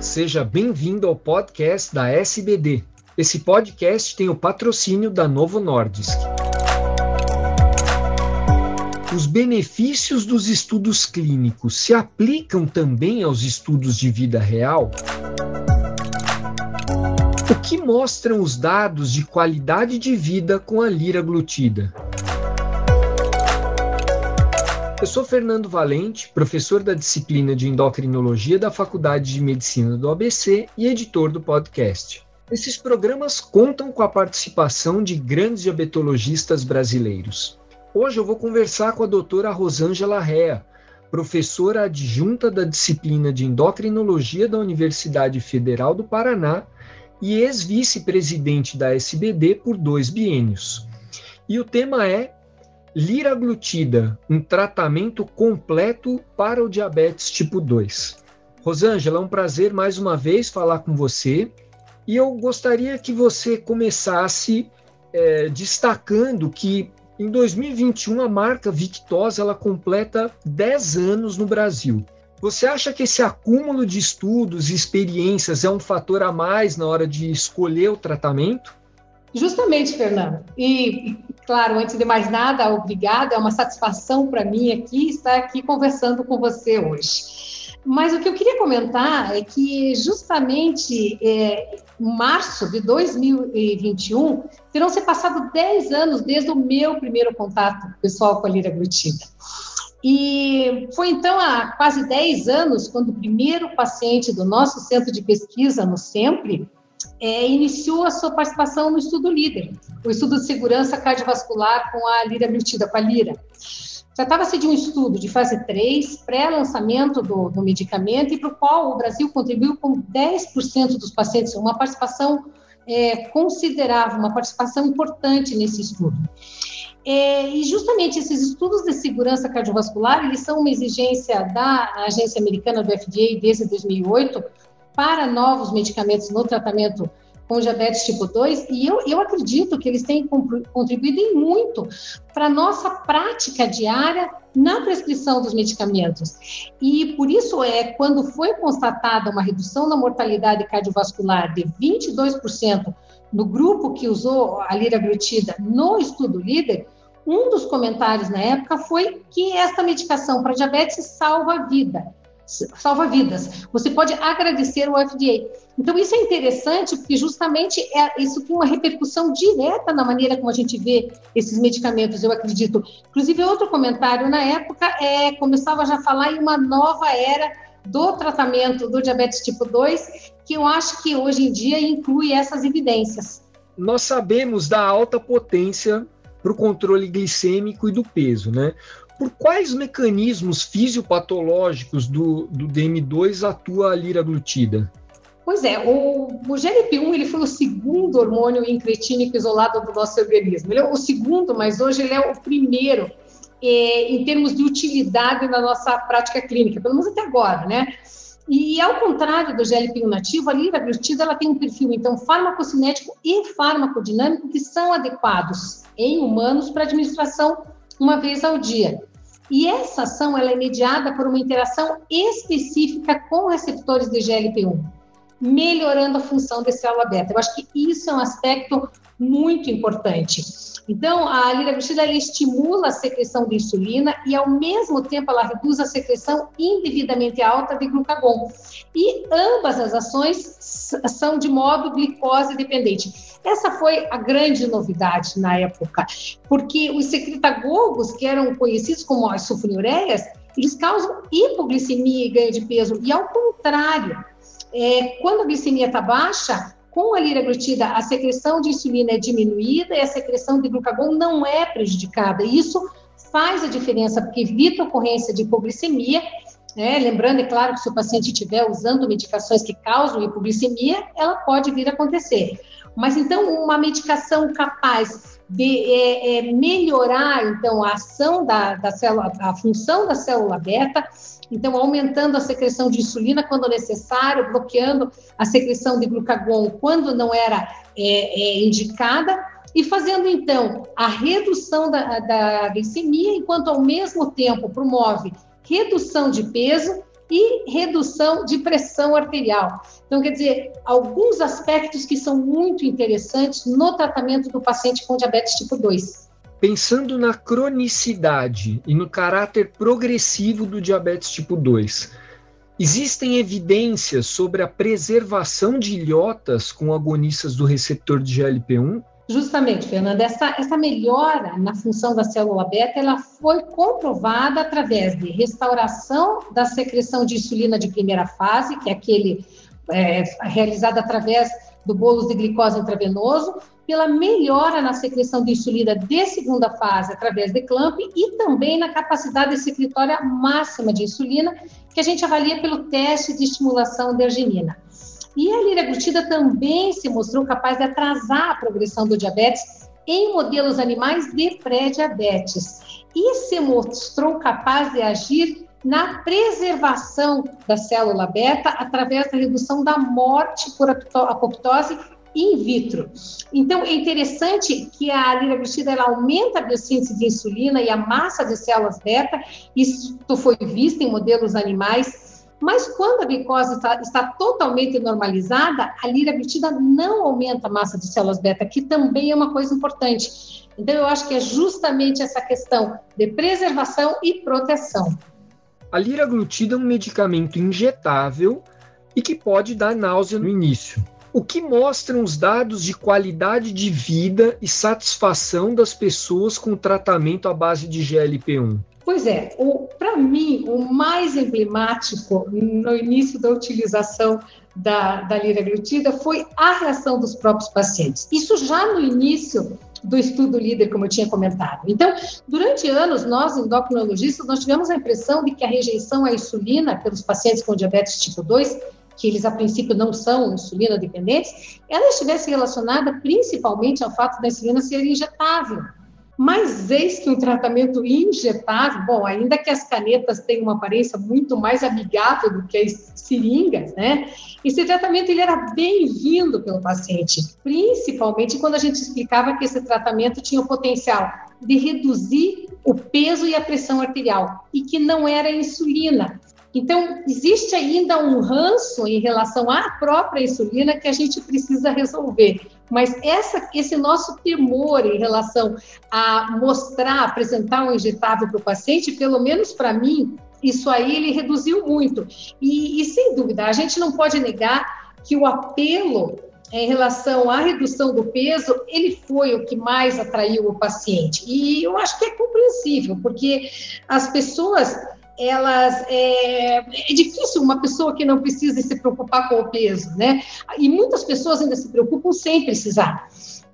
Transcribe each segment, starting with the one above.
Seja bem-vindo ao podcast da SBD. Esse podcast tem o patrocínio da Novo Nordisk. Os benefícios dos estudos clínicos se aplicam também aos estudos de vida real? O que mostram os dados de qualidade de vida com a liraglutida? Eu sou Fernando Valente, professor da disciplina de endocrinologia da Faculdade de Medicina do ABC e editor do podcast. Esses programas contam com a participação de grandes diabetologistas brasileiros. Hoje eu vou conversar com a doutora Rosângela Rea, professora adjunta da disciplina de endocrinologia da Universidade Federal do Paraná e ex-vice-presidente da SBD por dois biênios. E o tema é liraglutida, um tratamento completo para o diabetes tipo 2. Rosângela, é um prazer mais uma vez falar com você e eu gostaria que você começasse é, destacando que em 2021 a marca Victosa ela completa 10 anos no Brasil. Você acha que esse acúmulo de estudos e experiências é um fator a mais na hora de escolher o tratamento? Justamente, Fernando. E, claro, antes de mais nada, obrigada, é uma satisfação para mim aqui estar aqui conversando com você hoje. Mas o que eu queria comentar é que, justamente, é, em março de 2021, terão se passado 10 anos desde o meu primeiro contato pessoal com a lira glutida. E foi então há quase 10 anos quando o primeiro paciente do nosso centro de pesquisa, no SEMPRE, é, iniciou a sua participação no estudo líder, o estudo de segurança cardiovascular com a liraglutida, com a lira. Tratava-se de um estudo de fase 3, pré-lançamento do, do, medicamento, e para o qual o Brasil contribuiu com 10% dos pacientes, uma participação é, considerável, uma participação importante nesse estudo. É, e justamente esses estudos de segurança cardiovascular, eles são uma exigência da agência americana do FDA desde 2008, para novos medicamentos no tratamento com diabetes tipo 2, e eu, eu acredito que eles têm contribuído em muito para a nossa prática diária na prescrição dos medicamentos. E por isso é quando foi constatada uma redução na mortalidade cardiovascular de 22% no grupo que usou a liraglutida no estudo líder, um dos comentários na época foi que esta medicação para diabetes salva a vida salva vidas. Você pode agradecer o FDA. Então, isso é interessante, porque justamente é, isso tem uma repercussão direta na maneira como a gente vê esses medicamentos, eu acredito. Inclusive, outro comentário na época é, começava já a falar em uma nova era do tratamento do diabetes tipo 2, que eu acho que hoje em dia inclui essas evidências. Nós sabemos da alta potência para o controle glicêmico e do peso, né? Por quais mecanismos fisiopatológicos do, do DM2 atua a liraglutida? Pois é, o, o GLP-1 ele foi o segundo hormônio incretínico isolado do nosso organismo. Ele é o segundo, mas hoje ele é o primeiro é, em termos de utilidade na nossa prática clínica, pelo menos até agora, né? E ao contrário do GLP-1 nativo, a liraglutida ela tem um perfil então farmacocinético e farmacodinâmico que são adequados em humanos para administração uma vez ao dia. E essa ação ela é mediada por uma interação específica com receptores de GLP-1, melhorando a função da célula beta. Eu acho que isso é um aspecto muito importante. Então, a liraglutida estimula a secreção de insulina e, ao mesmo tempo, ela reduz a secreção indevidamente alta de glucagon. E ambas as ações são de modo glicose dependente. Essa foi a grande novidade na época, porque os secretagogos, que eram conhecidos como as eles causam hipoglicemia e ganho de peso. E, ao contrário, é, quando a glicemia está baixa, com a liraglutida, a secreção de insulina é diminuída e a secreção de glucagon não é prejudicada. Isso faz a diferença, porque evita a ocorrência de hipoglicemia. Né? Lembrando, é claro, que se o paciente estiver usando medicações que causam hipoglicemia, ela pode vir a acontecer. Mas então, uma medicação capaz de é, é, melhorar então a ação da, da célula, a função da célula beta, então, aumentando a secreção de insulina quando necessário, bloqueando a secreção de glucagon quando não era é, é, indicada, e fazendo então a redução da, da glicemia, enquanto ao mesmo tempo promove redução de peso e redução de pressão arterial. Então, quer dizer, alguns aspectos que são muito interessantes no tratamento do paciente com diabetes tipo 2. Pensando na cronicidade e no caráter progressivo do diabetes tipo 2, existem evidências sobre a preservação de ilhotas com agonistas do receptor de GLP-1 Justamente, Fernanda, essa, essa melhora na função da célula beta, ela foi comprovada através de restauração da secreção de insulina de primeira fase, que é aquele é, realizado através do bolo de glicose intravenoso, pela melhora na secreção de insulina de segunda fase através de clamp e também na capacidade secretória máxima de insulina, que a gente avalia pelo teste de estimulação de arginina. E a liraglutida também se mostrou capaz de atrasar a progressão do diabetes em modelos animais de pré-diabetes e se mostrou capaz de agir na preservação da célula beta através da redução da morte por apoptose in vitro. Então, é interessante que a liraglutida ela aumenta a biossíntese de insulina e a massa de células beta. Isso foi visto em modelos animais mas quando a glicose está, está totalmente normalizada, a liraglutida não aumenta a massa de células beta, que também é uma coisa importante. Então, eu acho que é justamente essa questão de preservação e proteção. A liraglutida é um medicamento injetável e que pode dar náusea no início. O que mostram os dados de qualidade de vida e satisfação das pessoas com tratamento à base de GLP-1? Pois é, para mim, o mais emblemático no início da utilização da, da liraglutida foi a reação dos próprios pacientes. Isso já no início do estudo líder, como eu tinha comentado. Então, durante anos, nós, endocrinologistas, nós tivemos a impressão de que a rejeição à insulina pelos pacientes com diabetes tipo 2 que eles a princípio não são insulina dependentes, ela estivesse relacionada principalmente ao fato da insulina ser injetável. Mas eis que um tratamento injetável, bom, ainda que as canetas tenham uma aparência muito mais amigável do que as seringas, né? Esse tratamento ele era bem-vindo pelo paciente, principalmente quando a gente explicava que esse tratamento tinha o potencial de reduzir o peso e a pressão arterial e que não era insulina. Então, existe ainda um ranço em relação à própria insulina que a gente precisa resolver. Mas essa, esse nosso temor em relação a mostrar, apresentar um injetável para o paciente, pelo menos para mim, isso aí ele reduziu muito. E, e, sem dúvida, a gente não pode negar que o apelo em relação à redução do peso, ele foi o que mais atraiu o paciente. E eu acho que é compreensível, porque as pessoas elas é, é, difícil uma pessoa que não precisa se preocupar com o peso, né? E muitas pessoas ainda se preocupam sem precisar.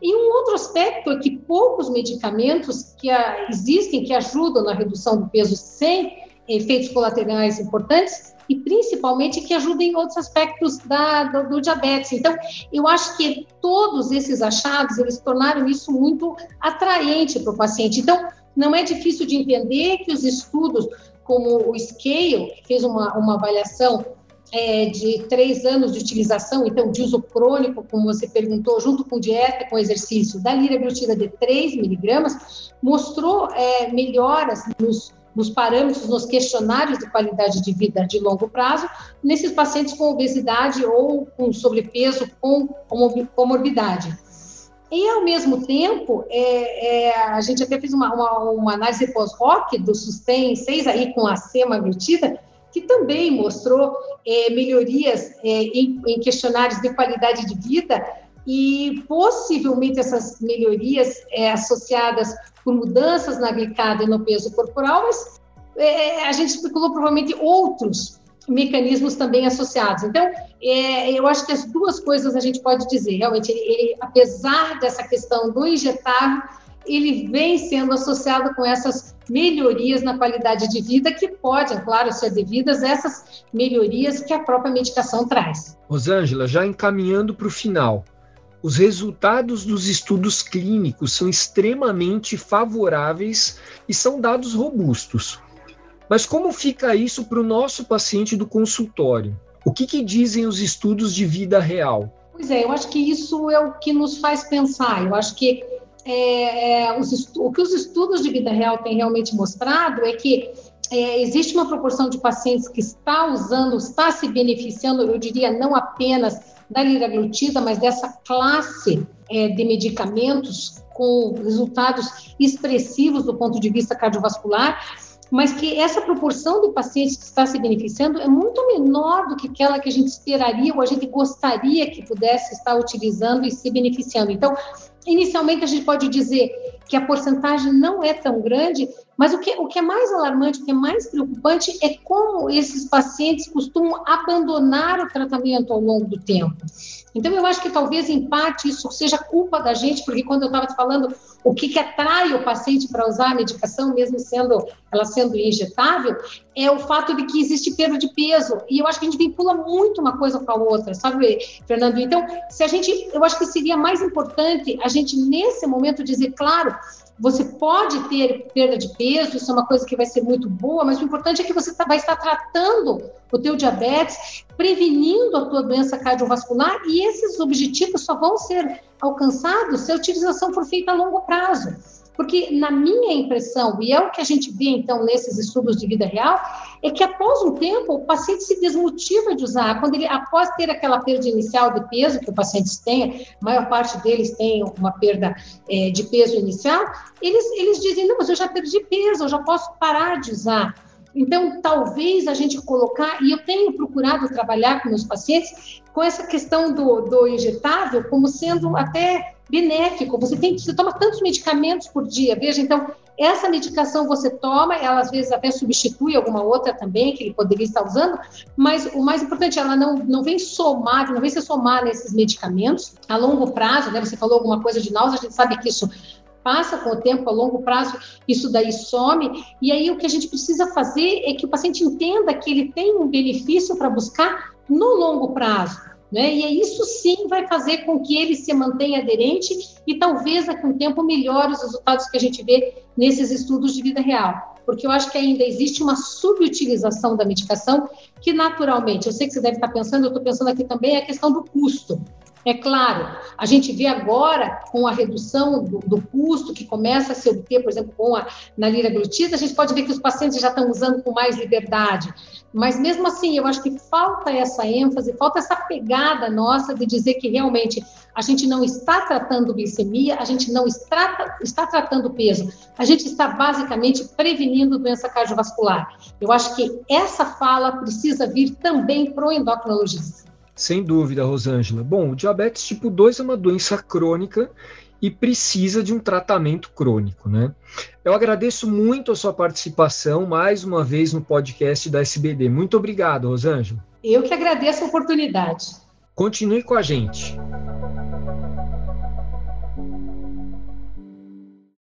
E um outro aspecto é que poucos medicamentos que a, existem que ajudam na redução do peso sem efeitos colaterais importantes e principalmente que ajudem em outros aspectos da, do, do, diabetes. Então, eu acho que todos esses achados eles tornaram isso muito atraente para o paciente. Então, não é difícil de entender que os estudos como o Scale, que fez uma, uma avaliação é, de três anos de utilização, então de uso crônico, como você perguntou, junto com dieta, com exercício, da liraglutida de 3 miligramas, mostrou é, melhoras nos, nos parâmetros, nos questionários de qualidade de vida de longo prazo, nesses pacientes com obesidade ou com sobrepeso, com comorbidade. E, ao mesmo tempo, é, é, a gente até fez uma, uma, uma análise pós-rock do Sustain 6 aí com a semaglutida, que também mostrou é, melhorias é, em, em, questionários de qualidade de vida e possivelmente essas melhorias é, associadas por mudanças na glicada e no peso corporal, mas é, a gente especulou provavelmente outros mecanismos também associados. Então, é, eu acho que as duas coisas a gente pode dizer. Realmente, ele, ele, apesar dessa questão do injetável, ele vem sendo associado com essas melhorias na qualidade de vida que podem, claro, ser devidas a essas melhorias que a própria medicação traz. Rosângela, já encaminhando para o final, os resultados dos estudos clínicos são extremamente favoráveis e são dados robustos. Mas como fica isso para o nosso paciente do consultório? O que, que dizem os estudos de vida real? Pois é, eu acho que isso é o que nos faz pensar. Eu acho que é, é, os o que os estudos de vida real têm realmente mostrado é que é, existe uma proporção de pacientes que está usando, está se beneficiando, eu diria, não apenas da liraglutida, mas dessa classe é, de medicamentos com resultados expressivos do ponto de vista cardiovascular, mas que essa proporção de pacientes que está se beneficiando é muito menor do que aquela que a gente esperaria ou a gente gostaria que pudesse estar utilizando e se beneficiando. Então, inicialmente a gente pode dizer que a porcentagem não é tão grande, mas o que, o que é mais alarmante, o que é mais preocupante é como esses pacientes costumam abandonar o tratamento ao longo do tempo. Então, eu acho que talvez, em parte, isso seja culpa da gente, porque quando eu estava te falando o que, que atrai o paciente para usar a medicação, mesmo sendo ela sendo injetável, é o fato de que existe perda de peso. E eu acho que a gente vincula muito uma coisa com a outra, sabe, Fernando? Então, se a gente, eu acho que seria mais importante a gente, nesse momento, dizer, claro, você pode ter perda de peso, isso é uma coisa que vai ser muito boa, mas o importante é que você tá, vai estar tratando o teu diabetes, prevenindo a tua doença cardiovascular e esses objetivos só vão ser alcançados se a utilização for feita a longo prazo. Porque, na minha impressão, e é o que a gente vê então nesses estudos de vida real, é que após um tempo o paciente se desmotiva de usar. Quando ele, após ter aquela perda inicial de peso que o paciente tem, a maior parte deles tem uma perda é, de peso inicial, eles, eles dizem: não, mas eu já perdi peso, eu já posso parar de usar. Então, talvez a gente colocar, e eu tenho procurado trabalhar com meus pacientes com essa questão do, do injetável como sendo até benéfico. Você tem você toma tantos medicamentos por dia. Veja, então, essa medicação você toma, ela às vezes até substitui alguma outra também que ele poderia estar usando, mas o mais importante, ela não, não vem somar, não vem se somar nesses medicamentos a longo prazo, né? Você falou alguma coisa de náusea, a gente sabe que isso passa com o tempo, a longo prazo, isso daí some. E aí o que a gente precisa fazer é que o paciente entenda que ele tem um benefício para buscar no longo prazo. Né? E isso sim vai fazer com que ele se mantenha aderente e talvez daqui a um tempo melhore os resultados que a gente vê nesses estudos de vida real. Porque eu acho que ainda existe uma subutilização da medicação que naturalmente, eu sei que você deve estar pensando, eu estou pensando aqui também, é a questão do custo. É claro, a gente vê agora com a redução do, do, custo que começa a se obter, por exemplo, com a na liraglutida, a gente pode ver que os pacientes já estão usando com mais liberdade. Mas mesmo assim, eu acho que falta essa ênfase, falta essa pegada nossa de dizer que realmente a gente não está tratando glicemia, a gente não está, está tratando peso, a gente está basicamente prevenindo doença cardiovascular. Eu acho que essa fala precisa vir também para o endocrinologista. Sem dúvida, Rosângela. Bom, o diabetes tipo 2 é uma doença crônica e precisa de um tratamento crônico, né? Eu agradeço muito a sua participação mais uma vez no podcast da SBD. Muito obrigado, Rosângela. Eu que agradeço a oportunidade. Continue com a gente.